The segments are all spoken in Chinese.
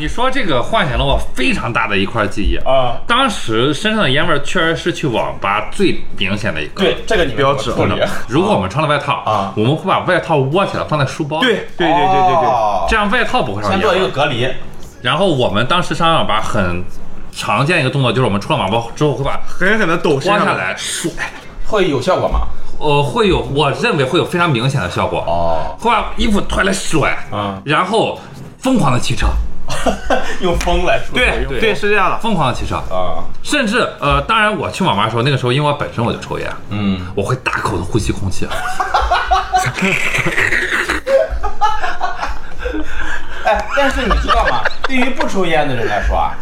哦，你说这个唤醒了我非常大的一块记忆啊当时身上的烟味儿确实是去网吧最明显的一个。对，这个你们标志。处理如果我们穿了外套啊。我们会把外套窝起来放在书包里，对对对对对对，哦这样外套不会上先做一。个隔离，然后我们当时上网吧很常见一个动作就是我们出了网吧之后会把狠狠的抖脱下来甩，会有效果吗？呃，会有我认为会有非常明显的效果。哦，会把衣服脱下来甩，嗯。然后疯狂的骑车，用风来说，对对对是这样的。疯狂的骑车，啊，甚至呃，当然我去网吧的时候，那个时候因为我本身我就抽烟，嗯，我会大口的呼吸空气，哎，但是你知道吗？对于不抽烟的人来说啊，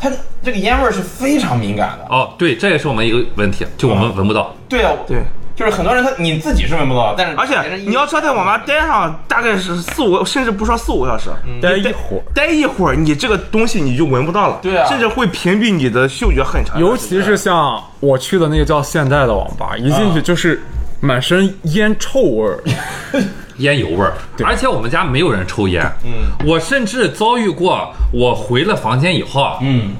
他这个烟味儿是非常敏感的。哦，对，这也是我们一个问题，就我们闻不到。对啊，对，就是很多人他你自己是闻不到，但是而且你要说，在网吧待上大概是四五个，甚至不说四五个小时，待一会儿，待一会儿，你这个东西你就闻不到了，对啊甚至会屏蔽你的嗅觉很长。尤其是像我去的那个叫现代的网吧，一进去就是满身烟臭味儿。烟油味儿，而且我们家没有人抽烟。嗯，我甚至遭遇过，我回了房间以后，嗯，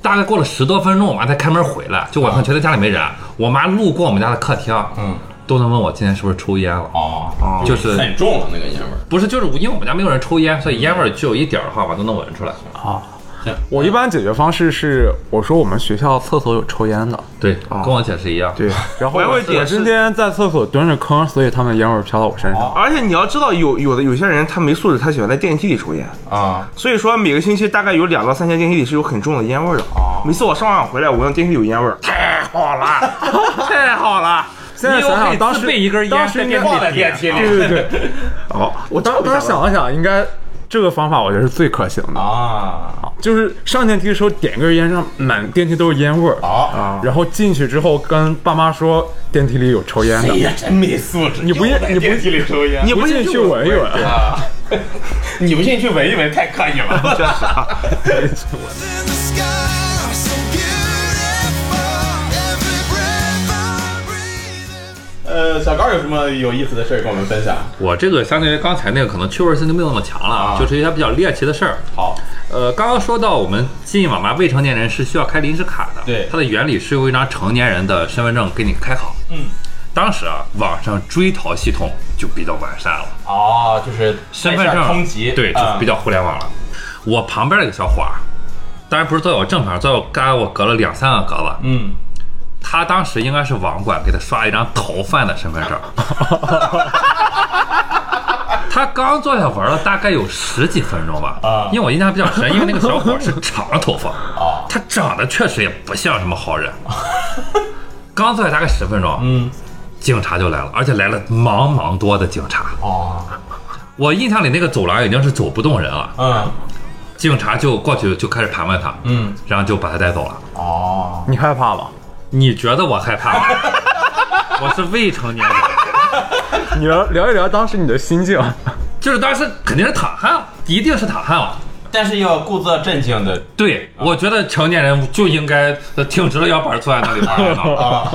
大概过了十多分钟，我妈才开门回来，就晚上觉得家里没人，我妈路过我们家的客厅，嗯，都能问我今天是不是抽烟了。哦，就是很重了那个烟味儿。不是，就是因为我们家没有人抽烟，所以烟味儿就有一点儿的话，我都能闻出来。我一般解决方式是，我说我们学校厕所有抽烟的，对，跟我解释一样。对，然后我还会我解释今天在厕所蹲着坑，所以他们烟味儿飘到我身上。而且你要知道，有有的有些人他没素质，他喜欢在电梯里抽烟，啊，所以说每个星期大概有两到三间电梯里是有很重的烟味儿的。啊每次我上完回来，我闻电梯里有烟味儿，太好了，太好了。现在想想，当时备一根烟当时应该放在电梯里对对对，哦，我当当时想了想，应该这个方法我觉得是最可行的，啊，就是上电梯的时候点根烟，让满电梯都是烟味儿好，然后进去之后跟爸妈说电梯里有抽烟的，哎呀，真没素质！你不又在你不电梯里抽烟，你不信去闻一闻。啊？你不信去闻一闻，太刻意了。这是 小高有什么有意思的事儿跟我们分享？我这个相对于刚才那个可能趣味性就没有那么强了，啊就是一些比较猎奇的事儿。好，呃，刚刚说到我们进网吧，未成年人是需要开临时卡的。对它的原理是由一张成年人的身份证给你开好。嗯，当时啊，网上追逃系统就比较完善了，哦，就是身份证通缉，对，就是比较互联网了。我旁边那个小伙儿，当然不是坐在我正旁，坐在我刚才我隔了两三个格子。嗯，他当时应该是网管给他刷了一张逃犯的身份证。他刚坐下玩了大概有十几分钟吧，啊因为我印象比较深，因为那个小伙是长头发，啊他长得确实也不像什么好人。刚坐下大概十分钟，嗯，警察就来了，而且来了茫茫多的警察。哦，我印象里那个走廊已经是走不动人了，嗯警察就过去就开始盘问他，嗯，然后就把他带走了。哦，你害怕吗？你觉得我害怕吗？我是未成年人。你聊聊一聊当时你的心境。就是当时肯定是淌汗了，一定是淌汗了。但是要故作镇静的对，我觉得成年人就应该挺直了腰板坐在那里玩的。啊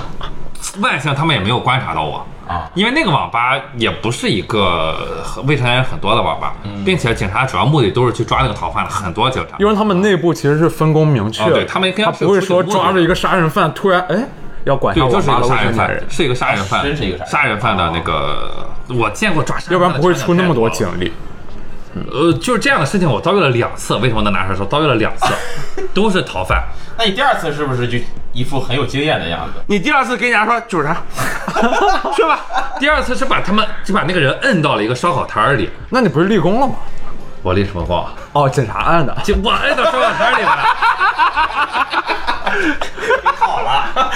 万幸他们也没有观察到我啊，因为那个网吧也不是一个未成年人很多的网吧，并且警察主要目的都是去抓那个逃犯的，很多警察。因为他们内部其实是分工明确对他们应该不会说抓着一个杀人犯突然哎要管下对，我就是一个杀人犯人，，是一个杀人犯，真是一个杀人犯。的那个，我见过抓杀人要不然不会出那么多警力。呃，就是这样的事情，我遭遇了两次。为什么能拿出来说？遭遇了两次，都是逃犯。那你第二次是不是就一副很有经验的样子？你第二次跟人家说就是他，去吧。第二次是把他们就把那个人摁到了一个烧烤摊儿里。那你不是立功了吗？我立什么功？哦，检察案的。就我摁到烧烤摊儿里了。好了，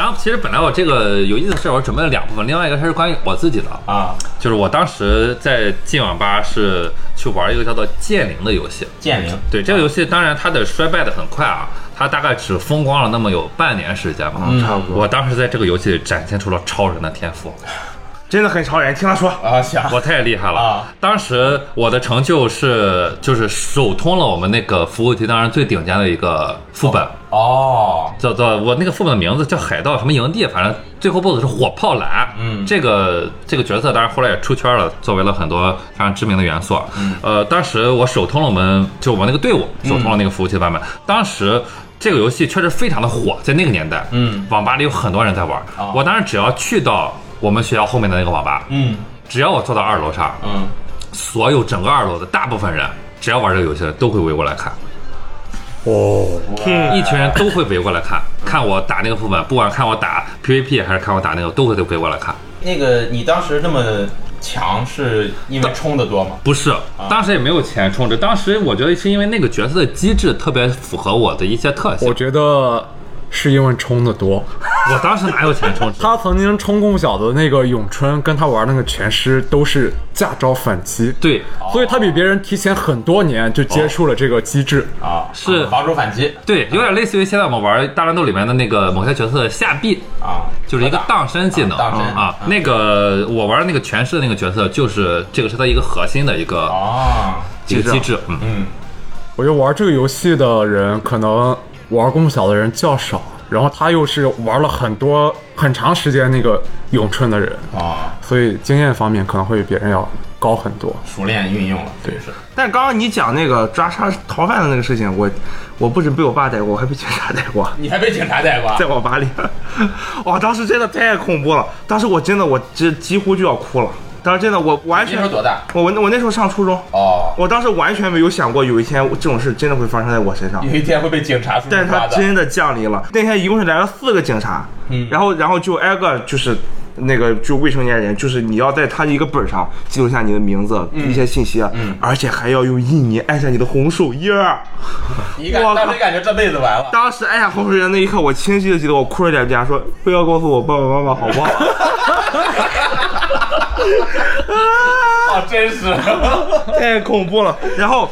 然后其实本来我这个有意思的事儿，我准备了两部分，另外一个它是关于我自己的，啊，就是我当时在进网吧是去玩一个叫做《剑灵》的游戏。剑灵。对这个游戏，当然它的衰败的很快啊，它大概只风光了那么有半年时间吧。嗯差不多。我当时在这个游戏里展现出了超人的天赋，真的很超人，听他说，啊，行，我太厉害了。啊！当时我的成就是就是首通了我们那个服务器当然最顶尖的一个副本，哦，叫做我那个副本的名字叫海盗什么营地，反正最后 BOSS 是火炮蓝。嗯这个这个角色当然后来也出圈了，作为了很多非常知名的元素。嗯，呃，当时我首通了我们就我们那个队伍首通了那个服务器版本，当时。这个游戏确实非常的火，在那个年代，嗯，网吧里有很多人在玩。哦我当时只要去到我们学校后面的那个网吧，嗯只要我坐到二楼上，嗯，所有整个二楼的大部分人，只要玩这个游戏的都会围过来看。哦，一群人都会围过来看，看我打那个副本，不管看我打 PVP 还是看我打那个，都会都围过来看。那个你当时那么强，是因为充的多吗？不是，当时也没有钱充值，当时我觉得是因为那个角色的机制特别符合我的一些特性我。觉得是因为充的多。我当时哪有钱充值？他曾经充共小的那个咏春，跟他玩那个拳师都是驾招反击，对，所以他比别人提前很多年就接触了这个机制。啊，是防守反击对，有点类似于现在我们玩大乱斗里面的那个某些角色的下臂，啊，就是一个荡身技能啊荡身啊。那个我玩那个拳师的那个角色，就是这个是他一个核心的一个啊，一个机制，嗯。嗯，我觉得玩这个游戏的人，可能玩共享的人较少，然后他又是玩了很多很长时间那个咏春的人，啊，所以经验方面可能会比别人要高很多。熟练运用了，对是。但刚刚你讲那个抓杀逃犯的那个事情，我我不止被我爸逮过，我还被警察逮过。你还被警察逮过？在网吧里，哇，当时真的太恐怖了，当时我真的我这几乎就要哭了，当时真的我完全你那时候多大？我我我那时候上初中，哦，我当时完全没有想过有一天这种事真的会发生在我身上，有一天会被警察叔叔但是。他真的降临了。那天一共是来了四个警察，嗯然后然后就挨个就是。那个就未成年人，就是你要在他的一个本上记录下你的名字、一些信息，嗯而且还要用印泥按下你的红手印儿。你感我靠当时感觉这辈子完了。当时按下红手印的那一刻，我清晰的记得我哭着脸跟他说：“不要告诉我爸爸妈妈，好不好？” 啊真是，太恐怖了。然后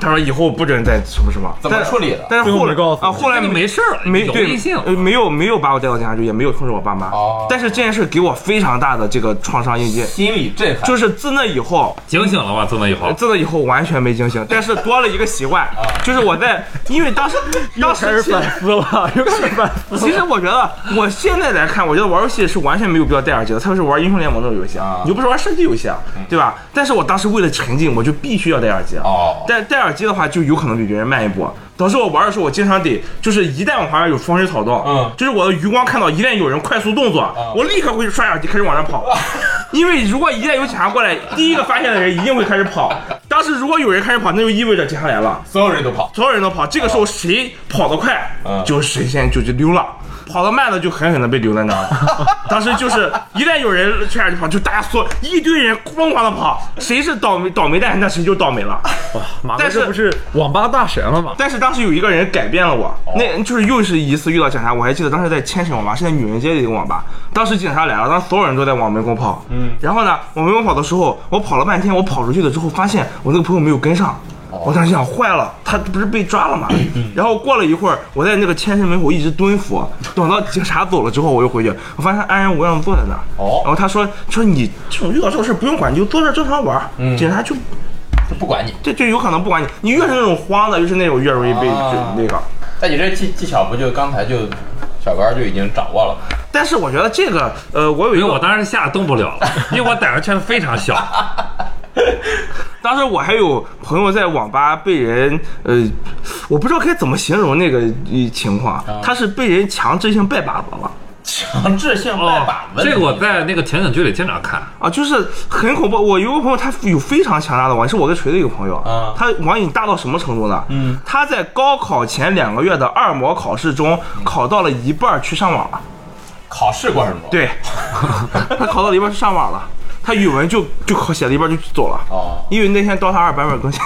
他说以后不准再什么什么，怎么处理的但是后来告诉啊，后来没事儿了有没对微信呃没有没有把我带到警察局，也没有通知我爸妈。哦但是这件事给我非常大的这个创伤印记，心理震撼。就是自那以后。警醒了吗？自那以后，自那以后完全没警醒，但是多了一个习惯，就是我在，因为当时 当时其实 开始反思了，又开始反思。其实我觉得，我现在来看，我觉得玩游戏是完全没有必要戴耳机的，特别是玩英雄联盟这种游戏啊你又不是玩射击游戏啊，对吧？但是我当时为了沉浸，我就必须要戴耳机。哦戴戴耳机的话，就有可能比别人慢一步。导致我玩的时候，我经常得就是一旦我旁边有风吹草动，嗯就是我的余光看到一旦有人快速动作，我立刻会刷耳机开始往上跑，因为如果一旦有警察过来，第一个发现的人一定会开始跑。当时如果有人开始跑，那就意味着警察来了。所有人都跑。所有人都跑，这个时候谁跑得快，嗯就谁先就就溜了。跑得慢的就狠狠的被留在那儿了。当时就是一旦有人这样就跑，就大家所一堆人疯狂的跑，谁是倒霉倒霉蛋，那谁就倒霉了。马哥但是这不是网吧大神了吗？但是当时有一个人改变了我，那就是又是一次遇到警察，我还记得当时在千神网吧，是在女人街的一个网吧。当时警察来了，当时所有人都在往门口跑，嗯，然后呢，往门口跑的时候，我跑了半天，我跑出去了之后，发现我那个朋友没有跟上。我当时想坏了，他不是被抓了吗？然后过了一会儿，我在那个千神门口一直蹲伏，等到警察走了之后，我又回去，我发现他安然无恙坐在那儿。哦然后他说说你这种遇到这种事不用管，你就坐这儿正常玩儿。警察就就不管你。这就有可能不管你，你越是那种慌的，越是那种越容易被啊就那个。但你这技技巧不就刚才就小高就已经掌握了吗？但是我觉得这个，呃，我有一因为我，当时吓得动不了了，因为我胆子确实非常小。当时我还有朋友在网吧被人，呃，我不知道该怎么形容那个呃情况，他是被人强制性拜把子了。强制性拜哦把，子，这个我在那个情景剧里经常看。啊，就是很恐怖。我有个朋友，他有非常强大的网瘾，是我跟锤子一个朋友，啊他网瘾大到什么程度呢？嗯，他在高考前两个月的二模考试中，考到了一半去上网了。考试过程中。对，他考到了一半去上网了，他语文就就考写了一半就走了。哦，因为那天 DOTA 二版本更新，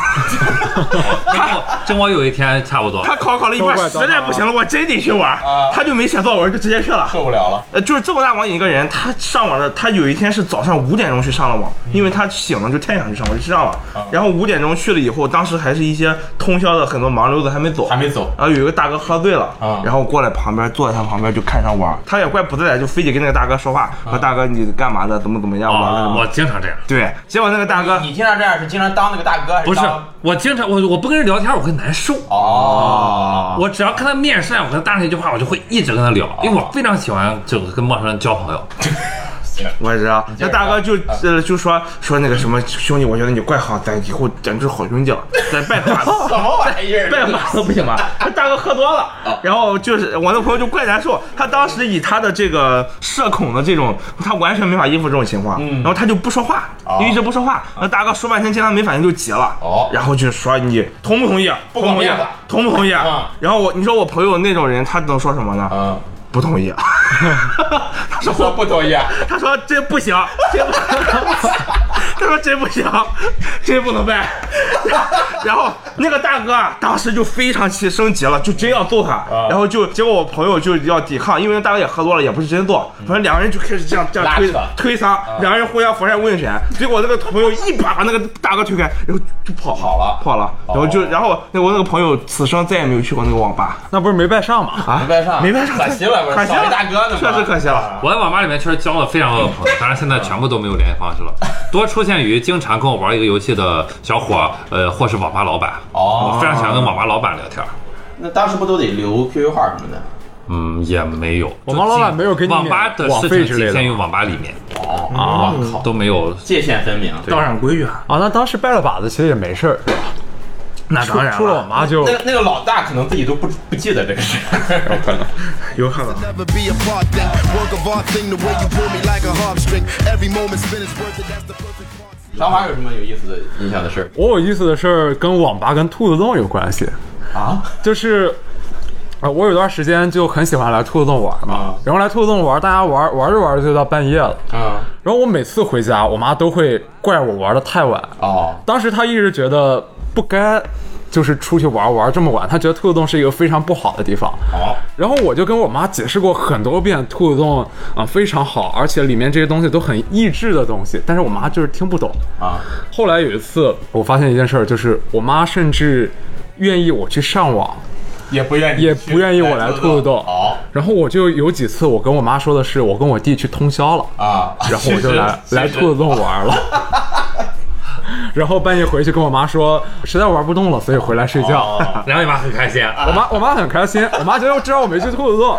跟我跟我有一天差不多。他考考了一半，实在不行了，我真得去玩啊，他就没写作文，就直接去了。受不了了。呃，就是这么大网瘾一个人，他上网的，他有一天是早上五点钟去上了网，因为他醒了就太想去上网，就去上了。然后五点钟去了以后，当时还是一些通宵的很多盲流子还没走，还没走然后有一个大哥喝醉了，啊然后过来旁边坐在他旁边就看上玩，他也怪不自在，就非得跟那个大哥说话，说大哥你干嘛的，怎么怎么样，玩了什我经常这样。对，结果那个大哥你经常这样是经常当那个大哥，还不是，我经常我我不跟人聊天，我会难受。哦，我只要看他面善，我跟他搭上一句话，我就会一直跟他聊，因为我非常喜欢就跟陌生人交朋友。我也知道，那大哥就呃就说说那个什么兄弟，我觉得你怪好，咱以后简直是好兄弟了，咱拜把子。什么玩意儿？拜把子不行吗？他大哥喝多了，然后就是我那朋友就怪难受，他当时以他的这个社恐的这种，他完全没法应付这种情况，然后他就不说话，就一直不说话。那大哥说半天，见他没反应就急了，哦然后就说你同不同意？不同意？同不同意嗯？然后我你说我朋友那种人，他能说什么呢？嗯，不同意。他说我不同意。他说这不行，这不，他说这不行，这不能办。然后那个大哥啊，当时就非常气，升级了，就真要揍他。然后就结果我朋友就要抵抗，因为那大哥也喝多了，也不是真揍，反正两个人就开始这样这样推推搡，两个人互相佛山问拳。结果那个朋友一把把那个大哥推开，然后就跑跑了跑了。然后就然后那我那个朋友此生再也没有去过那个网吧那不是没拜上吗？啊，没拜上没拜上，可惜了可惜了，大哥呢确实可惜了。我在网吧里面确实交了非常多的朋友，当然现在全部都没有联系方式了，多出现于经常跟我玩一个游戏的小伙，呃，或是网吧老板。哦我非常喜欢跟网吧老板聊天。那当时不都得留 QQ 号什么的？嗯，也没有。网吧老板没有给你网吧的事情仅限于网吧里面哦，啊我靠，都没有。界限分明。道上规矩啊，啊，那当时拜了把子其实也没事儿，出那当然出了网吧就那个那个老大可能自己都不不记得这个事儿。有可能。Never be a 小华有什么有意思的印象的事儿？我有意思的事儿跟网吧跟兔子洞有关系，啊？就是。啊，我有段时间就很喜欢来兔子洞玩嘛，啊。然后来兔子洞玩，大家玩玩着玩着就到半夜了，啊，然后我每次回家，我妈都会怪我玩的太晚。哦，当时她一直觉得不该，就是出去玩玩这么晚，他觉得兔子洞是一个非常不好的地方。好，然后我就跟我妈解释过很多遍，兔子洞啊、非常好，而且里面这些东西都很益智的东西，但是我妈就是听不懂。啊，后来有一次，我发现一件事儿，就是我妈甚至愿意我去上网，也不愿意，也不愿意我来兔子洞。好然后我就有几次，我跟我妈说的是，我跟我弟去通宵了，啊，然后我就来 来兔子洞玩了。然后半夜回去跟我妈说，实在玩不动了，所以回来睡觉。哦 然后你妈很开心，我妈我妈很开心，我妈觉得知道我没去兔子洞。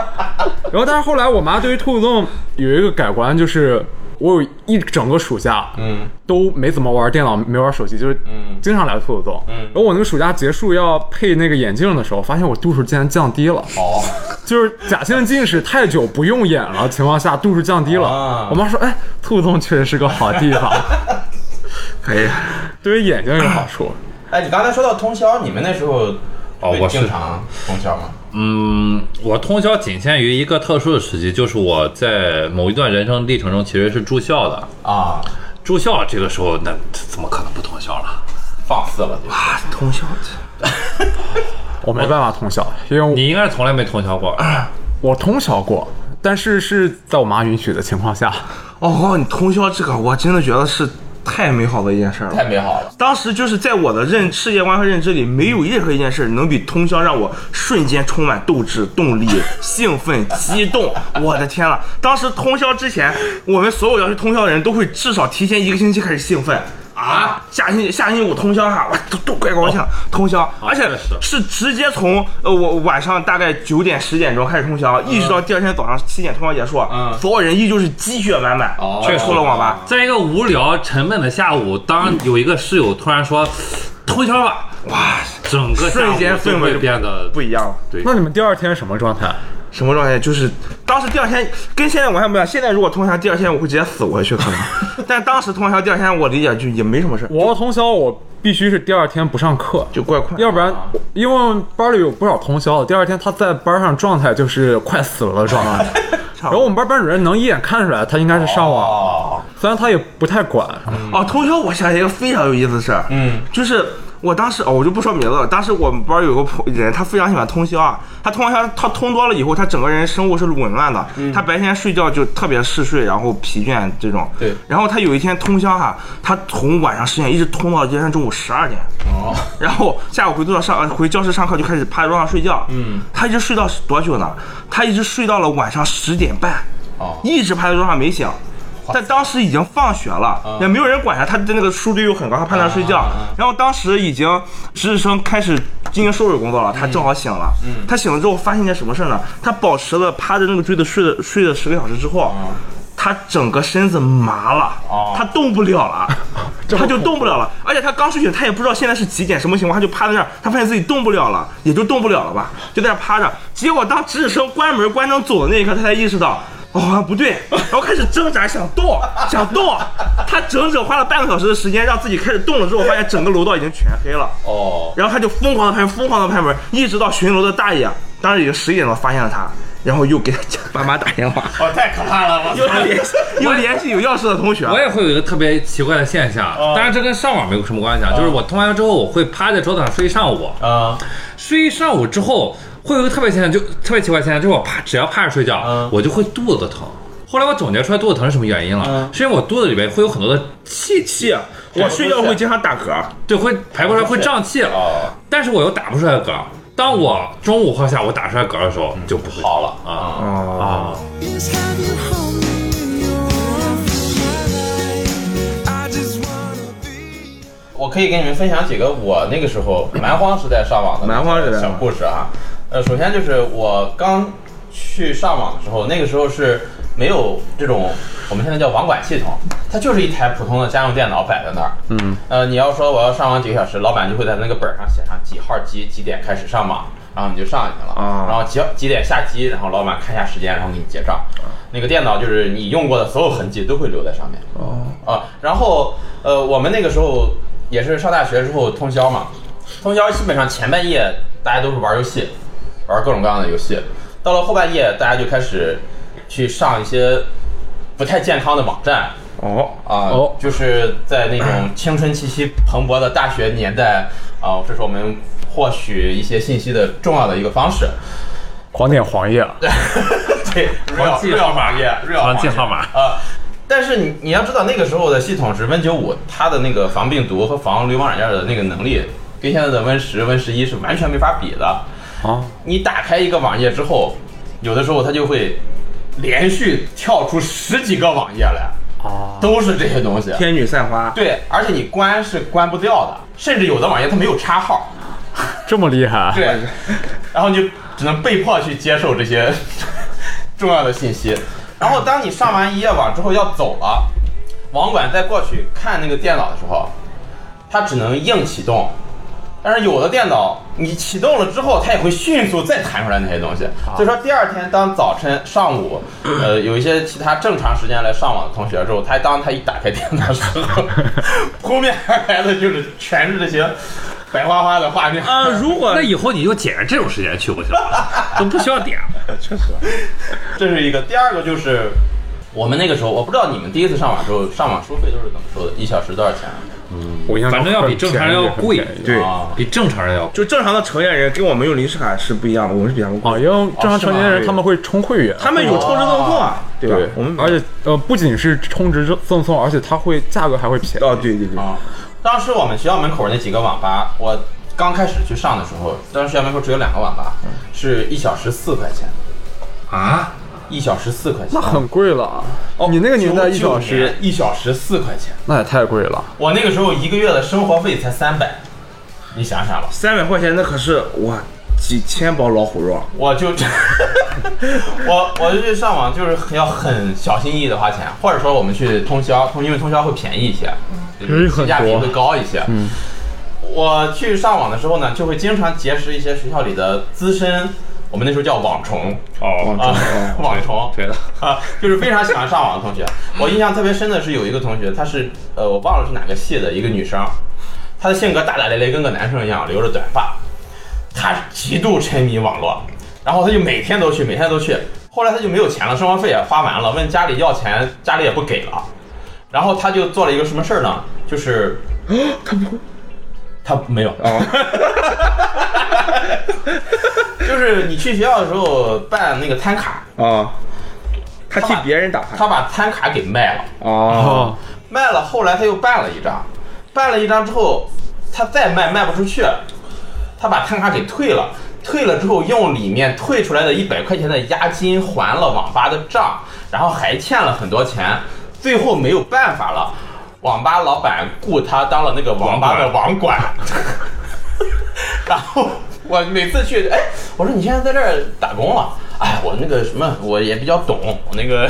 然后但是后来我妈对于兔子洞有一个改观，就是我有一整个暑假，嗯，都没怎么玩电脑，没玩手机，就是经常来兔子洞。嗯然后我那个暑假结束要配那个眼镜的时候，发现我度数竟然降低了。哦，就是假性近视太久不用眼了情况下，度数降低了。啊我妈说：“哎，兔子洞确实是个好地方，可以，对于眼睛有好处。哎，你刚才说到通宵，你们那时候我是经常通宵吗？嗯，我通宵仅限于一个特殊的时期，就是我在某一段人生历程中其实是住校的。啊，住校这个时候，那怎么可能不通宵了？放肆了，就是通宵。我没办法通宵，因为你应该是从来没通宵过。我通宵过，但是是在我妈允许的情况下。哦，你通宵这个，我真的觉得是太美好的一件事了。太美好了。当时就是在我的认世界观和认知里，没有任何一件事能比通宵让我瞬间充满斗志、动力、兴奋、激动。我的天呐！当时通宵之前，我们所有要去通宵的人都会至少提前一个星期开始兴奋。啊，下星期下星期五通宵哈，我，都都怪高兴，通宵，而且是直接从呃我晚上大概九点十点钟开始通宵，一直到第二天早上七点通宵结束，嗯。所有人依旧是鸡血满满，哦确出了网吧，在一个无聊沉闷的下午，当有一个室友突然说通宵吧，哇，整个瞬间氛围就变得不一样了。对。那你们第二天什么状态？什么状态？就是当时第二天跟现在完全不一样。现在如果通宵，第二天我会直接死过去可能。但当时通宵，第二天我理解就也没什么事，我要通宵，我必须是第二天不上课，就怪快。要不然因为班里有不少通宵的，第二天他在班上状态就是快死了的状态。然后我们班班主任能一眼看出来他应该是上网，哦，虽然他也不太管。哦，通宵我想起一个非常有意思的事儿，嗯，就是我当时哦，我就不说名字了。当时我们班有个朋人，他非常喜欢通宵啊。他通宵，他通多了以后，他整个人生物是紊乱的。他白天睡觉就特别嗜睡，然后疲倦这种。对然后他有一天通宵哈，他从晚上十点一直通到今天中午十二点。哦，然后下午回宿舍上回教室上课就开始趴在桌上睡觉。嗯，他一直睡到多久呢？他一直睡到了晚上十点半，哦，一直趴在桌上没醒。但当时已经放学了，也没有人管他，他的那个书堆又很高，他趴那睡觉。然后当时已经值日生开始进行收尾工作了，他正好醒了。他醒了之后发现一件什么事呢？他保持了趴着那个锥子睡了睡了十个小时之后。他整个身子麻了，他动不了了，他就动不了了。而且他刚睡醒，他也不知道现在是几点什么情况，他就趴在那儿，他发现自己动不了了，也就动不了了吧，就在那儿趴着。结果当值日生关门关灯走的那一刻，他才意识到。哦，好像不对，然后开始挣扎，想动，想动。他整整花了半个小时的时间，让自己开始动了之后，发现整个楼道已经全黑了。哦，然后他就疯狂的拍，疯狂的拍门，一直到巡楼的大爷，当时已经十一点了，发现了他，然后又给他爸妈打电话，哦，太可怕了！我又联系，又联系有钥匙的同学。我也会有一个特别奇怪的现象，当然这跟上网没有什么关系啊，就是我通完之后，我会趴在桌子上睡一上午，啊，睡一上午之后，会有一个特别现象，就特别奇怪现象，就是我趴只要趴着睡觉，我就会肚子疼。后来我总结出来肚子疼是什么原因了，是因为我肚子里面会有很多的气气，我睡觉会经常打嗝，对，会排不出来，会胀气，但是我又打不出来嗝。当我中午或下午打出来嗝的时候，就不会好了啊哦啊。Just have you hold me in your arms. I just wanna be. 我可以给你们分享几个我那个时候蛮荒时代上网的蛮荒时代小故事啊。呃，首先就是我刚去上网的时候，那个时候是没有这种我们现在叫网管系统，它就是一台普通的家用电脑摆在那儿。嗯。呃，你要说我要上网几个小时，老板就会在那个本儿上写上几号机几点开始上网，然后你就上去了。啊然后几几点下机，然后老板看一下时间，然后给你结账。那个电脑就是你用过的所有痕迹都会留在上面。哦，啊，然后呃，我们那个时候也是上大学之后通宵嘛，通宵基本上前半夜大家都是玩游戏，玩各种各样的游戏，到了后半夜大家就开始去上一些不太健康的网站哦，啊，哦就是在那种 青春气息蓬勃的大学年代啊，这是我们获取一些信息的重要的一个方式。狂点黄页，对，黄记号码 real 黄记号码啊。但是你你要知道，那个时候的系统是 Win 九五，它的那个防病毒和防流氓软件的那个能力，跟现在的 Win 十、Win 十一是完全没法比的。啊，你打开一个网页之后，有的时候它就会连续跳出十几个网页来，啊，都是这些东西。天女散花，对，而且你关是关不掉的，甚至有的网页它没有插号。这么厉害，对，然后你就只能被迫去接受这些 重要的信息。然后当你上完一页网之后要走了，网管再过去看那个电脑的时候，它只能硬启动。但是有的电脑你启动了之后，它也会迅速再弹出来那些东西。所以说第二天当早晨上午，呃，有一些其他正常时间来上网的同学之后，他当他一打开电脑的时候，扑面而来的就是全是这些白花花的画面。呃，如果那以后你就捡着这种时间去不行了？都不需要点了。确实，这是一个。第二个就是我们那个时候，我不知道你们第一次上网的时候，上网收费都是怎么收的？一小时多少钱啊？我印象中反正要比正常人要贵对啊比正常人要贵。就正常的成年人跟我们用临时卡是不一样的，我们是比他们贵。啊，因为正常成年人他们会充会员，他们有充值赠送啊，对吧？我们，而且呃，不仅是充值赠送，而且他会价格还会便宜。哦，对对对，啊，当时我们学校门口那几个网吧，我刚开始去上的时候，当时学校门口只有两个网吧，是一小时四块钱，啊，一小时四块钱。那很贵了。哦，你那个年代一小时，一小时四块钱，那也太贵了。我那个时候一个月的生活费才三百，你想想吧。三百块钱那可是我几千包老虎肉，我就 我我就去上网，就是要很小心翼翼的花钱，或者说我们去通宵，通因为通宵会便宜一些，就是性价比会高一些。嗯，我去上网的时候呢，就会经常结识一些学校里的资深，我们那时候叫网虫哦啊，网虫 对的，啊，就是非常喜欢上网的同学。我印象特别深的是有一个同学，她是呃我忘了是哪个系的一个女生，她的性格大大咧咧，跟个男生一样，留着短发。她极度沉迷网络，然后她就每天都去，每天都去。后来她就没有钱了，生活费也花完了，问家里要钱，家里也不给了。然后她就做了一个什么事儿呢？就是 她不会她没有，哦，就是你去学校的时候办那个餐卡，啊，他替别人打牌她把餐卡给卖了。哦，卖了，后来他又办了一张，办了一张之后，他再卖卖不出去，他把餐卡给退了，退了之后用里面退出来的一百块钱的押金还了网吧的账，然后还欠了很多钱，最后没有办法了，网吧老板雇他当了那个网吧的网管，然后我每次去，哎，我说你现在在这儿打工了。哎，我那个什么，我也比较懂，我那个，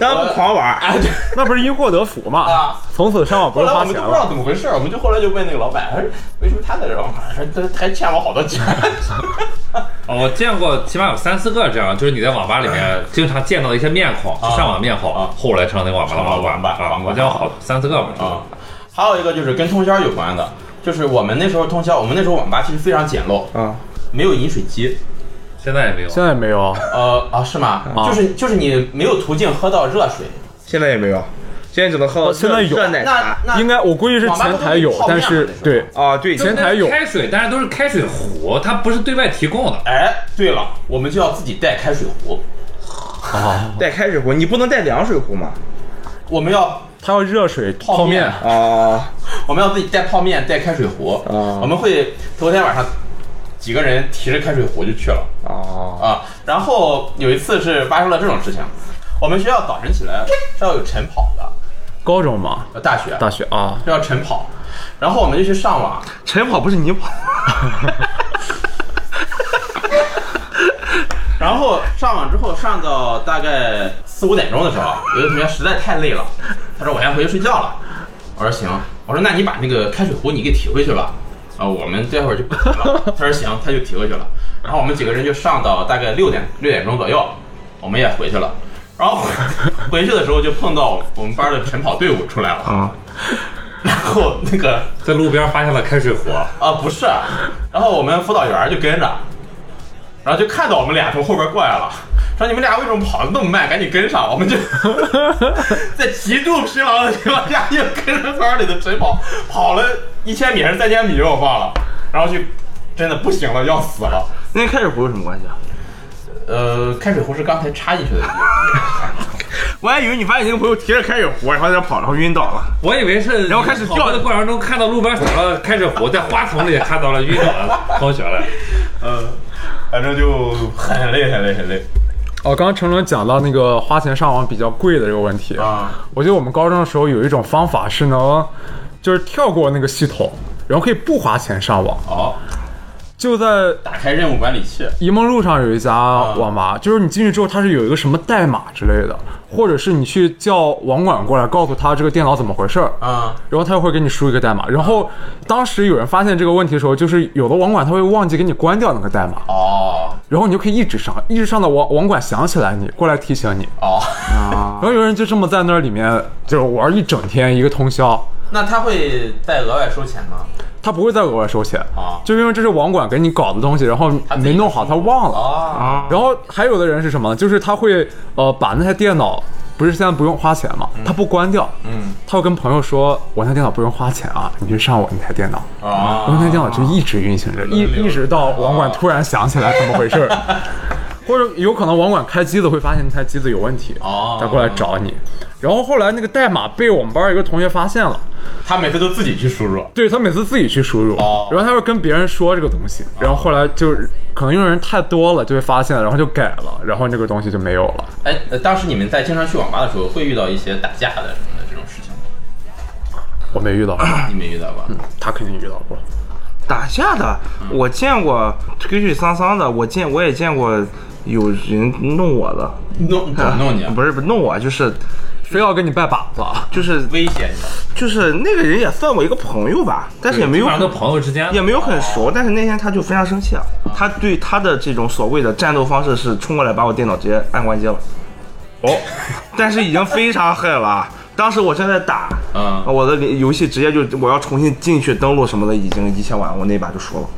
然后狂玩儿，啊，对，那不是因祸得福嘛？啊从此上网不后用花钱来我们都不知道。怎么回事，我们就后来就问那个老板，说，为什么他在这儿？说他还欠我好多钱。哦我见过起码有三四个这样，就是你在网吧里面 经常见到的一些面孔，就上网面孔啊，后来成了那个网吧的网管网吧啊网管我见过好三四个吧。啊，还有一个就是跟通宵有关的，就是我们那时候通宵，我们那时候网吧其实非常简陋，嗯，没有饮水机。现在也没有。现在没有，呃啊，是吗？啊就是就是你没有途径喝到热水。现在也没有，现在只能喝到哦现在有那热奶茶。那应该我估计是前台有但是对啊，对，前台有开水，但是都是开水壶，它不是对外提供的。哎，对了，我们就要自己带开水壶，带开水壶，你不能带凉水壶吗？我们要它要热水泡面。泡面，啊，我们要自己带泡面，带开水壶。啊。我们会头天晚上几个人提着开水壶就去了。啊，啊。然后有一次是发生了这种事情，我们学校早晨起来是要有晨跑的，高中嘛，呃大学。大学啊，是要晨跑，然后我们就去上网，晨跑不是你跑，然后上网之后上到大概四五点钟的时候，有的同学实在太累了，他说我先回去睡觉了。我说行，我说那你把那个开水壶你给提回去吧。啊，我们待会儿就不提了。他说行，他就提回去了。然后我们几个人就上到大概六点六点钟左右，我们也回去了。然后回回去的时候就碰到我们班的晨跑队伍出来了，啊，然后那个 在路边发现了开水壶，啊，不是，然后我们辅导员就跟着，然后就看到我们俩从后边过来了，说你们俩为什么跑的那么慢？赶紧跟上！我们就 在极度疲劳的情况下，又跟着班里的晨跑，跑了一千米还是三千米，我忘了，然后就真的不行了，要死了。那跟开水壶有什么关系啊？呃，开水壶是刚才插进去的 我还以为你发现你那个朋友提着开水壶，然后在那跑，然后晕倒了。我以为是，然后开始掉跑的过程中看到路边少了开水壶，在花丛里看到了晕倒了同学了。呃，反正就很累很累很累哦，刚刚程程讲到那个花钱上网比较贵的这个问题，啊。我记得我们高中的时候有一种方法是能，就是跳过那个系统，然后可以不花钱上网。哦，就在打开任务管理器，沂蒙路上有一家网吧，就是你进去之后，它是有一个什么代码之类的，或者是你去叫网管过来，告诉他这个电脑怎么回事儿，啊然后他就会给你输一个代码。然后当时有人发现这个问题的时候，就是有的网管他会忘记给你关掉那个代码，哦然后你就可以一直上，一直上到网网管想起来你过来提醒你。哦，然后有人就这么在那里面就是玩一整天一个通宵，那他会再额外收钱吗？他不会再额外收钱啊就因为这是网管给你搞的东西，然后没弄好，他忘了。啊然后还有的人是什么呢？就是他会呃把那台电脑，不是现在不用花钱吗，他不关掉，嗯。他会跟朋友说，我那电脑不用花钱啊，你去上我那台电脑。啊。我那台电脑就一直运行着，一一直到网管突然想起来怎么回事儿，或者有可能网管开机子会发现那台机子有问题，哦他过来找你。然后后来那个代码被我们班一个同学发现了，他每次都自己去输入。对他每次自己去输入，哦然后他会跟别人说这个东西，然后后来就是可能用的人太多了，就会发现，然后就改了，然后这个东西就没有了。哎，呃当时你们在经常去网吧的时候，会遇到一些打架的什么的这种事情吗？我没遇到过，你没遇到过？他肯定遇到过。打架的，我见过推推搡搡的，我见我也见过有人弄我的，弄怎么弄你啊？不是不是弄我，就是非要跟你拜把子啊！就是威胁你？就是那个人也算我一个朋友吧，但是也没有也没有很熟，但是那天他就非常生气了，他对他的这种所谓的战斗方式是冲过来把我电脑直接按关机了，哦，但是已经非常狠了。当时我正在打，嗯我的游戏直接就我要重新进去登录什么的，已经一切完了，我那把就输了，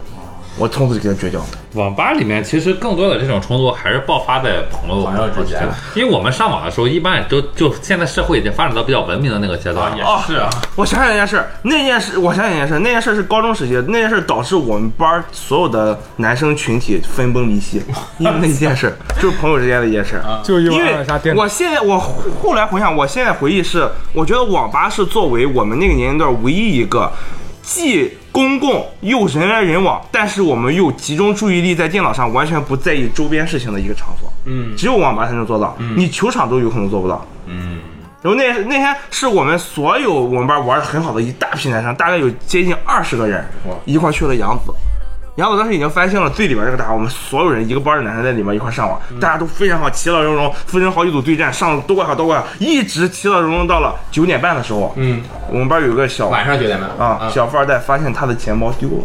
我从此就跟他绝交。网吧里面其实更多的这种冲突还是爆发在朋友朋友之间因为我们上网的时候，一般也都就现在社会已经发展到比较文明的那个阶段也了。是啊，我想想一件事，那件事，我想想一件事，那件事是高中时期，那件事导致我们班所有的男生群体分崩离析，因为那件事就是朋友之间的一件事。就因为我，现在我后后来回想，我现在回忆是，我觉得网吧是作为我们那个年龄段唯一一个既公共又人来人往，但是我们又集中注意力在电脑上，完全不在意周边事情的一个场所。嗯只有网吧才能做到，你球场都有可能做不到。嗯，然后那那天是我们所有我们班玩的很好的一大批男生，大概有接近二十个人一块去了扬子。扬子当时已经翻新了最里边这个大，我们所有人一个班的男生在里面一块上网，大家都非常好，其乐融融，分成好几组对战，上都怪好都怪好，一直其乐融融到了九点半的时候，嗯，我们班有个小晚上九点半啊，小富二代发现他的钱包丢了。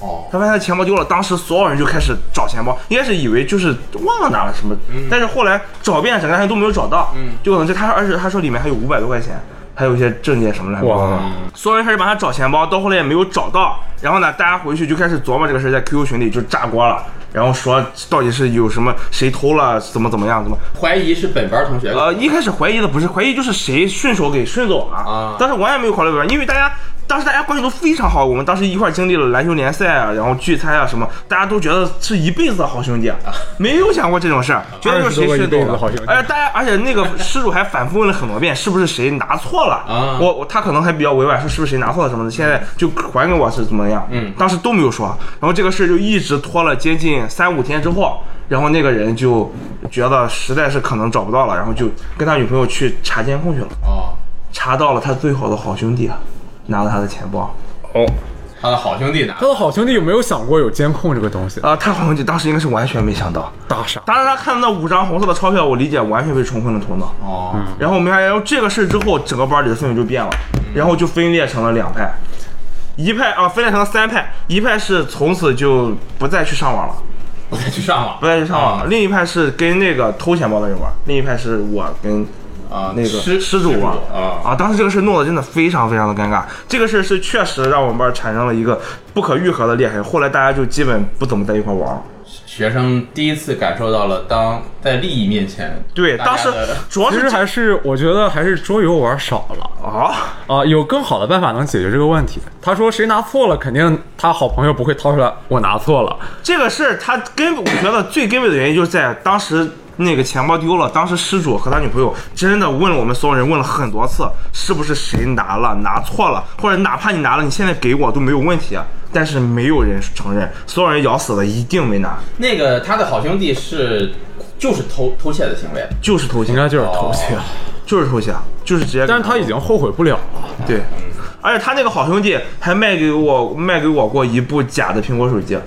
哦，他发现他钱包丢了，当时所有人就开始找钱包，应该是以为就是忘了拿了什么，但是后来找遍整个大学都没有找到，嗯就可能是他，而且他说里面还有五百多块钱，还有一些证件什么乱七八糟的哇，所有人开始帮他找钱包，到后来也没有找到，然后呢，大家回去就开始琢磨这个事，在 QQ 群里就炸锅了，然后说到底是有什么谁偷了，怎么怎么样，怎么。怀疑是本班同学。呃，一开始怀疑的不是怀疑，就是谁顺手给顺走了啊。当时我也没有考虑过，因为大家当时大家关系都非常好，我们当时一块经历了篮球联赛啊，然后聚餐啊什么，大家都觉得是一辈子的好兄弟，啊，没有想过这种事儿，觉得就是谁顺20多个一辈子的好兄弟。而且大家，而且那个失主还反复问了很多遍，是不是谁拿错了？啊。我我他可能还比较委婉，说是不是谁拿错了什么的，现在就还给我是怎么样？嗯。当时都没有说，然后这个事儿就一直拖了接近三五天之后，然后那个人就觉得实在是可能找不到了，然后就跟他女朋友去查监控去了，哦，查到了他最好的好兄弟拿了他的钱包。哦，他的好兄弟拿。他。的好兄弟有没有想过有监控这个东西？啊、他好兄弟当时应该是完全没想到，大傻，当时他看到那五张红色的钞票，我理解完全被冲昏了头脑。哦，然后我们还，然后这个事之后，整个班里的氛围就变了，然后就分裂成了两派，一派啊分裂成了三派，一派是从此就不再去上网了，不再去上网，不再去上网了，另一派是跟那个偷钱包的人玩，另一派是我跟啊，那个失失主啊啊啊，当时这个事弄得真的非常非常的尴尬，这个事是确实让我们班产生了一个不可愈合的裂痕，后来大家就基本不怎么在一块玩了。学生第一次感受到了当在利益面前，对，当时主要是实还是我觉得还是桌游玩少了啊，啊、有更好的办法能解决这个问题。他说谁拿错了，肯定他好朋友不会掏出来我拿错了。这个事儿，他根本我觉得最根本的原因就是在当时那个钱包丢了，当时失主和他女朋友真的问了我们所有人问了很多次，是不是谁拿了拿错了，或者哪怕你拿了，你现在给我都没有问题，啊但是没有人承认，所有人咬死了一定没拿，那个他的好兄弟是就是偷偷窃的行为，就是偷窃应，该就是偷窃，就是偷窃，就是直接。但是他已经后悔不了了。对。而且他那个好兄弟还卖给我卖给我过一部假的苹果手机，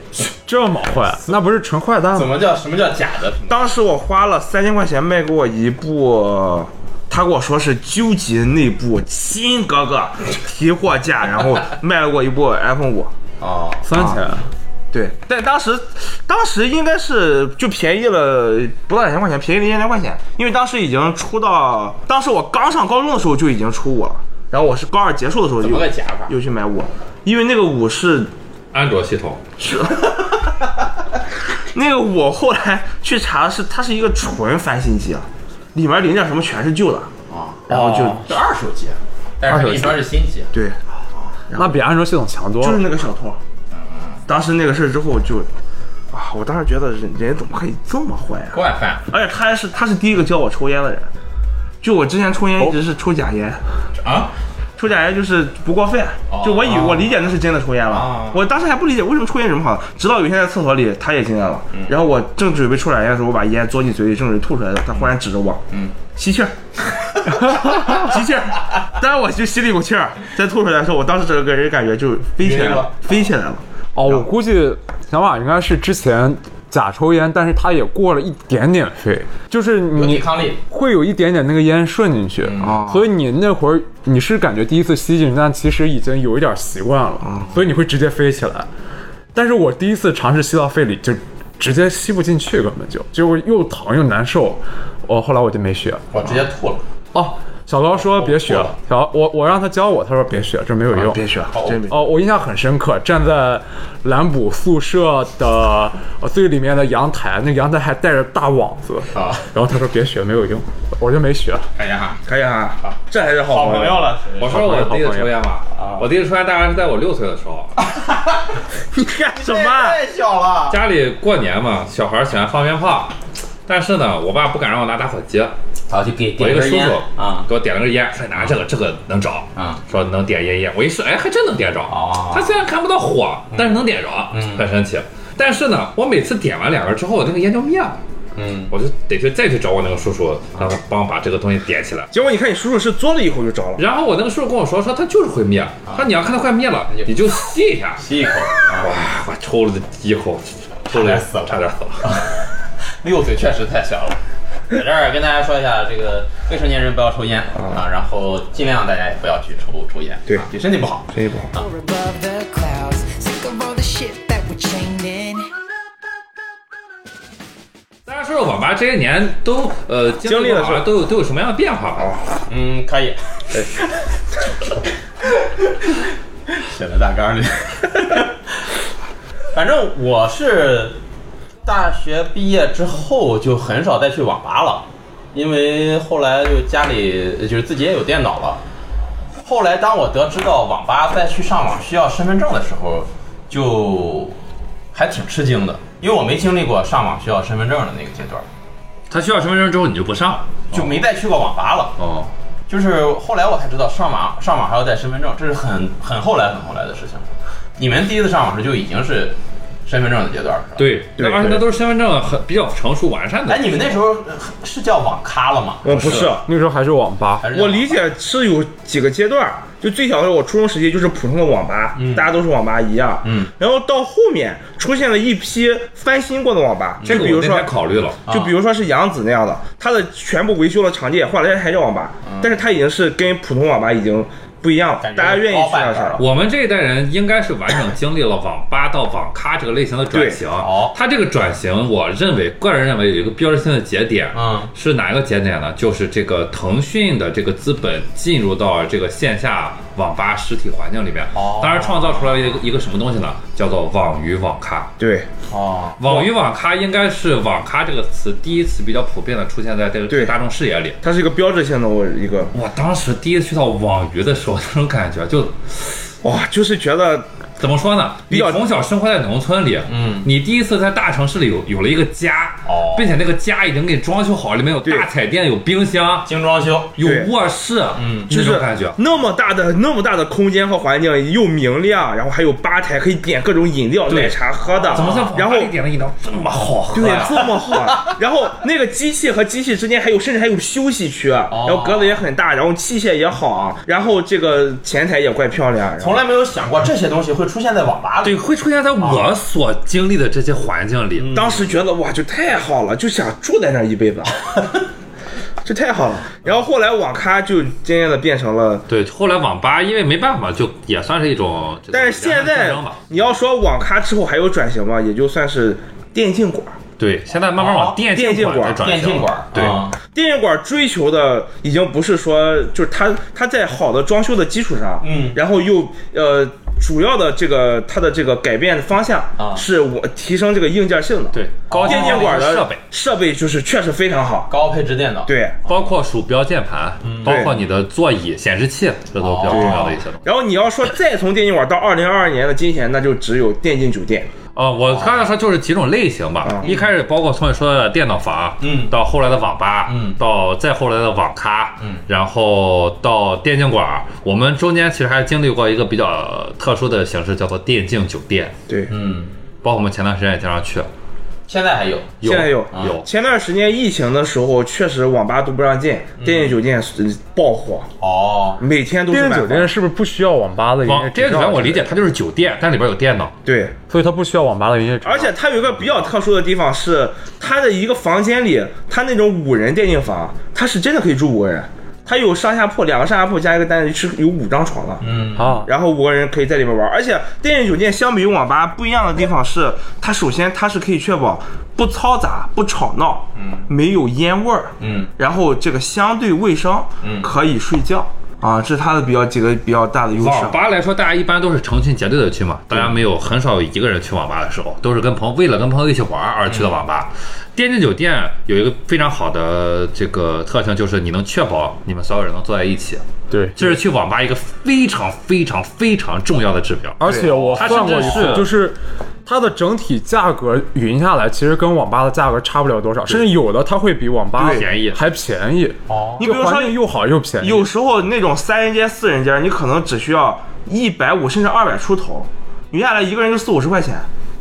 这么坏，那不是纯坏蛋吗？怎么叫什么叫假的？当时我花了三千块钱卖给我一部，他跟我说是究极内部亲哥哥提货价，然后卖了我一部 iPhone 五。哦，三千，对，但当时当时应该是就便宜了不到两千块钱，便宜了一千来块钱，因为当时已经出到，当时我刚上高中的时候就已经出五了，然后我是高二结束的时候怎又么个假法？又去买五，因为那个五是安卓系统，是 那个我后来去查是它是一个纯翻新机啊，里面零件什么全是旧的，啊，然后就、这二手机，但是他跟你说是新机，对。那比安卓系统强多了就是了。那个小偷。当时那个事儿之后就，啊，我当时觉得人人怎么可以这么坏啊？惯犯而且他还是他是第一个教我抽烟的人。就我之前抽烟一直是抽假烟，啊，抽假烟就是不过分。就我以我理解那是真的抽烟了。哦，我当时还不理解为什么抽烟这么好，直到有一天在厕所里他也进来了，然后我正准备抽假烟的时候，我把烟嘬进嘴里，正准备吐出来的，他忽然指着我，嗯，吸气儿，吸气儿。当然我就吸了一口气儿，再吐出来的时候，我当时整个人感觉就飞起来了，飞起来了。哦，我估计小马应该是之前假抽烟，但是它也过了一点点肺，就是你抗力，会有一点点那个烟顺进去，哦所以你那会儿你是感觉第一次吸进去，但其实已经有一点习惯了，所以你会直接飞起来。但是我第一次尝试吸到肺里，就直接吸不进去，根本就就又疼又难受。我后来我就没学。我直接吐了。哦，小高说别学了，小我我让他教我，他说别学，这没有用。别学，真没。哦，我印象很深刻，站在蓝补宿舍的呃最里面的阳台，那阳台还带着大网子啊然后他说别学，没有用，我就没学。哎呀，可以哈，这还是好好朋友。了，我说我第一次抽烟吧，我第一次抽烟大概是在我六岁的时候，你干什么？太小了。家里过年嘛，小孩喜欢放鞭炮，但是呢，我爸不敢让我拿打火机，好，就给我一个叔叔啊给我点了根烟，说你拿这个，这个能着，啊说能点烟烟。我一试，哎，还真能点着。哦它虽然看不到火，但是能点着，嗯很神奇。但是呢，我每次点完两根之后，那个烟就灭了。嗯，我就得去再去找我那个叔叔，让他帮我把这个东西点起来。结果你看你叔叔是嘬了一口就着了，然后我那个叔叔跟我说，说他就是会灭，他说你要看他快灭了，你就吸一下。吸一口啊，哇，我抽了一口，抽了差点死了差点死了。六岁确实太小了。在这儿跟大家说一下，这个未成年人不要抽烟啊，然后尽量大家也不要去抽抽烟，对啊对身体不好。身体不好。大家说说网吧这些年都呃经经历了什么都有都有什么样的变化吧？嗯，可以。写在大纲里。反正我是大学毕业之后就很少再去网吧了，因为后来就家里就是自己也有电脑了。后来当我得知到网吧再去上网需要身份证的时候，就还挺吃惊的，因为我没经历过上网需要身份证的那个阶段，他需要身份证之后你就不上就没再去过网吧了。哦。就是后来我才知道上网上网还要带身份证，这是很很后来很后来的事情。你们第一次上网时就已经是身份证的阶段是吧？。对，对而且那都是身份证很比较成熟完善的。哎，你们那时候呃是叫网咖了吗？呃，不是，那时候还是网吧，还是叫我理解是有几个阶段，就最小的时候，我初中时期就是普通的网吧，大家都是网吧一样，嗯，然后到后面出现了一批翻新过的网吧，就比如说考虑了，就比如说是杨子那样的，它的全部维修了场地，后来还叫网吧，但是它已经是跟普通网吧已经不一样大家愿意去。我们这一代人应该是完整经历了网吧到网咖这个类型的转型。哦它这个转型，我认为个人认为有一个标志性的节点，嗯是哪一个节点呢？就是这个腾讯的这个资本进入到这个线下网吧实体环境里面，哦当然创造出来了一个一个什么东西呢？叫做网鱼网咖。对，哦，网鱼网咖应该是网咖这个词第一次比较普遍的出现在这个大众视野里。它是一个标志性的我一个，我当时第一次去到网鱼的时候，那种感觉就哇，就是觉得怎么说呢？你比较从小生活在农村里，嗯你第一次在大城市里有有了一个家，哦并且那个家已经给你装修好，里面有大彩电，有冰箱，精装修，有卧室，嗯就是感觉。那么大的那么大的空间和环境又明亮，然后还有吧台可以点各种饮料、奶茶喝的，怎么像然后点的饮料这么好喝对？，这么好。然后那个机器和机器之间还有，甚至还有休息区，然后格子也很大，然后器械也好，然后这个前台也怪漂亮。从来没有想过这些东西会出现在网吧里。对，会出现在我所经历的这些环境里。当时觉得哇，就太好了，就想住在那儿一辈子，这太好了。然后后来网咖就渐渐的变成了。对，后来网吧因为没办法，就也算是一种。但是现在你要说网咖之后还有转型吗？也就算是电竞馆。对，现在慢慢往哦电电竞馆电竞馆，对，啊。电竞馆追求的已经不是说，就是它它在好的装修的基础上，嗯。然后又呃主要的这个它的这个改变的方向啊。是我提升这个硬件性能。对，高电竞馆的设备，设备就是确实非常好。高配置电脑，对，包括鼠标、键盘，包括你的座椅、显示器，这都比较重要的一些东西。然后你要说再从电竞馆到二零二二年的今天，那就只有电竞酒店。呃，我刚才说就是几种类型吧。一开始包括从你说的电脑房，嗯到后来的网吧，嗯到再后来的网咖，嗯然后到电竞馆。我们中间其实还经历过一个比较特殊的形式，叫做电竞酒店，对，嗯，包括我们前段时间也经常去。现在还有，有。现在有有，前段时间疫情的时候，确实网吧都不让进，电竞酒店爆火，哦，每天都是电竞酒店是不是不需要网吧的营业网？电竞酒店我理解它就是酒店，但里边有电脑。对。所以它不需要网吧的营业。而且它有一个比较特殊的地方是，它的一个房间里，它那种五人电竞房，它是真的可以住五个人，它有上下铺，两个上下铺加一个单人是有五张床的。嗯，好，然后五个人可以在里面玩，而且电竞酒店相比于网吧不一样的地方是，它首先它是可以确保不嘈杂、不吵闹，嗯，没有烟味儿，嗯，然后这个相对卫生，嗯。可以睡觉啊，这是它的比较几个比较大的优势。网吧来说，大家一般都是成群结队的去嘛，大家没有很少有一个人去网吧的时候，都是跟朋为了跟朋友一起玩而去的网吧。电竞酒店有一个非常好的这个特性，就是你能确保你们所有人能坐在一起，对，这是去网吧一个非常非常非常重要的指标。而且我它算过是就是它的整体价格匀下来，其实跟网吧的价格差不了多少，甚至有的它会比网吧便宜还便宜。哦，你比如说环境又好又便宜，有时候那种三人间、四人间，你可能只需要一百五甚至二百出头，匀下来一个人就四五十块钱。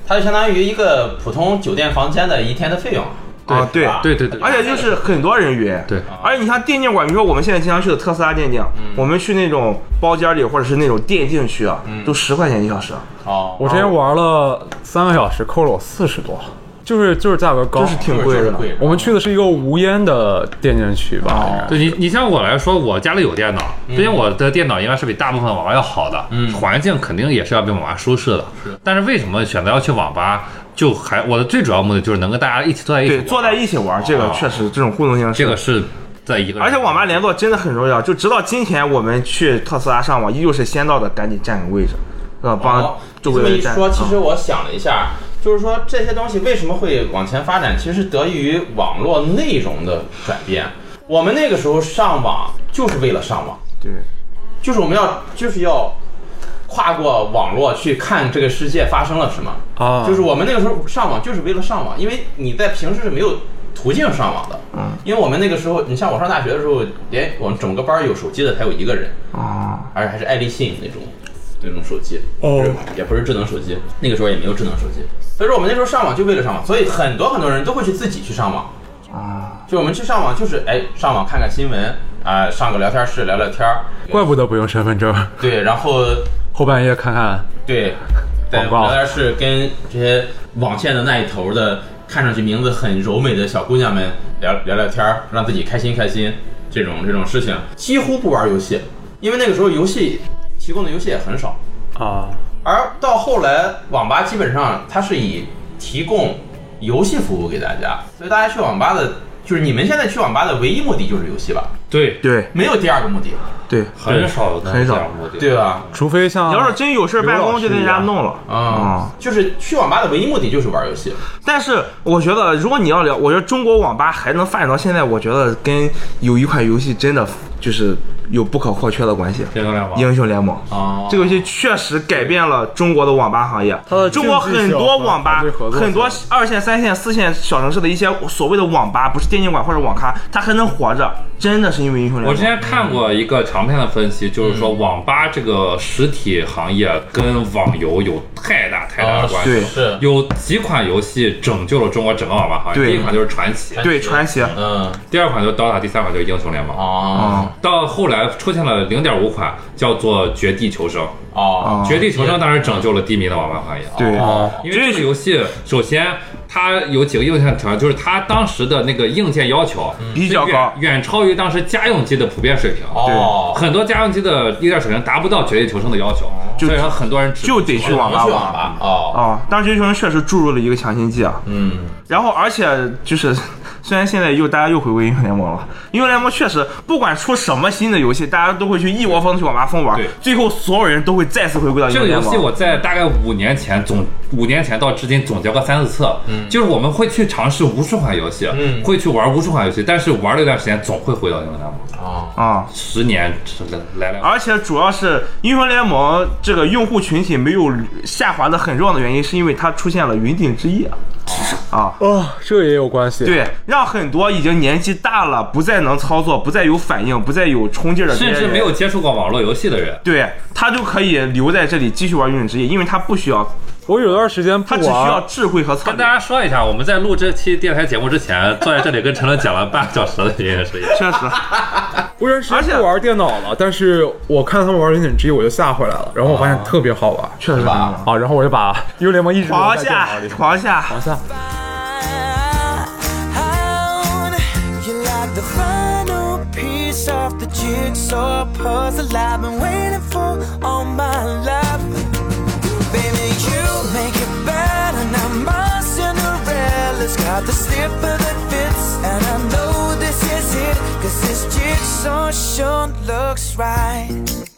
它就相当于一个普通酒店房间的一天的费用。啊，对对对对。而且就是很多人约，对。而且你像电竞馆，比如说我们现在经常去的特斯拉电竞，我们去那种包间里或者是那种电竞区啊，都十块钱一小时，哦，我之前玩了三个小时，扣了我四十多，就是就是价格高，就是挺贵的。我们去的是一个无烟的电竞区吧，对你，你像我来说，我家里有电脑，毕竟我的电脑应该是比大部分网吧要好的，嗯。环境肯定也是要比网吧舒适的。但是为什么选择要去网吧？就还我的最主要目的就是能跟大家一起坐在一起对，坐在一起玩，这个确实这种互动性这个是在一个，而且网吧联坐真的很重要，就直到今天我们去特斯拉上网，依旧是先到的赶紧占个位置，是吧？帮这么一。说，其实啊我想了一下，就是说这些东西为什么会往前发展，其实是得益于网络内容的转变。我们那个时候上网就是为了上网，对就是我们要就是要跨过网络去看这个世界发生了什么。啊，就是我们那个时候上网就是为了上网，因为你在平时是没有途径上网的。嗯，因为我们那个时候，你像我上大学的时候，连我们整个班有手机的才有一个人，啊，而且还是爱立信那种那种手机，哦。也不是智能手机，那个时候也没有智能手机，所以说我们那时候上网就为了上网，所以很多很多人都会去自己去上网。啊，就我们去上网就是哎上网看看新闻啊、上个聊天室聊聊天儿，怪不得不用身份证，对，然后后半夜看看。对，在广告。聊天室跟这些网线的那一头的看上去名字很柔美的小姑娘们聊聊聊天儿，让自己开心开心，这种这种事情。几乎不玩游戏，因为那个时候游戏提供的游戏也很少。啊，而到后来，网吧基本上它是以提供游戏服务给大家，所以大家去网吧的，就是你们现在去网吧的唯一目的就是游戏吧，对。对。没有第二个目的，对，很少有很少。目的，对吧？除非像你要是真有事办公就在家弄了。啊、就是去网吧的唯一目的就是玩游戏。但是我觉得，如果你要聊，我觉得中国网吧还能发展到现在，我觉得跟有一款游戏真的就是有不可或缺的关系。英雄联盟英雄联盟啊这个游戏确实改变了中国的网吧行业。它的中国很多网吧很多二线、三线、四线小城市的一些所谓的网吧，不是电竞馆或者网咖，它还能活着，真的是因为英雄联盟。我之前看过一个长篇的分析，就是说网吧这个实体行业跟网游有太大太大的关系。对是有几款游戏拯救了中国整个网吧行业。第一款就是传奇，对传奇嗯第二款就是 DOTA，第三款就是英雄联盟。哦到后来出现了零点五款，叫做绝地求生。啊绝地求生当然拯救了低迷的网吧行业。对。哦。因为这个游戏，首先它有几个硬件条件，就是它当时的那个硬件要求比较高。远远超于当时家用机的普遍水平。哦，很多家用机的硬件水平达不到绝地求生的要求，所以说很多人就得去网吧网吧哦，啊，当时绝地求生确实注入了一个强心剂啊。嗯，然后，而且就是，虽然现在又大家又回归英雄联盟了，英雄联盟确实不管出什么新的游戏，大家都会去一窝蜂地去网吧疯玩对，最后所有人都会再次回归到英这个游雄联盟。戏我在大概五年前总五年前到至今总结过三四次，嗯，就是我们会去尝试无数款游戏，嗯会去玩无数款游戏，但是玩了一段时间总会回到英雄联盟，啊，啊、十年来来来，而且主要是英雄联盟这个用户群体没有下滑的很重要的原因，是因为它出现了云顶之夜。啊，哦，这也有关系。，对，让很多已经年纪大了，不再能操作，不再有反应，不再有冲劲儿的人，甚至没有接触过网络游戏的人，对他就可以留在这里继续玩云顶之夜，因为他不需要，我有段时间不他只需要，智慧和策略。跟大家说一下，我们在录这期电台节目之前，坐在这里跟陈伦讲了半个小时的原因是，确实，我有段时而且不玩电脑了，但是我看他们玩《零点之一》，我就下回来了，然后我发现特别好玩。确实很好啊，然后我就把英雄联盟一直留狂在电脑下里，狂下，狂下。Like the final piece of the jigsaw puzzle I've been waiting for all my life. Baby, you make it better. Now my Cinderella's got the slipper that fits. And I know cause this jigsaw sure looks right.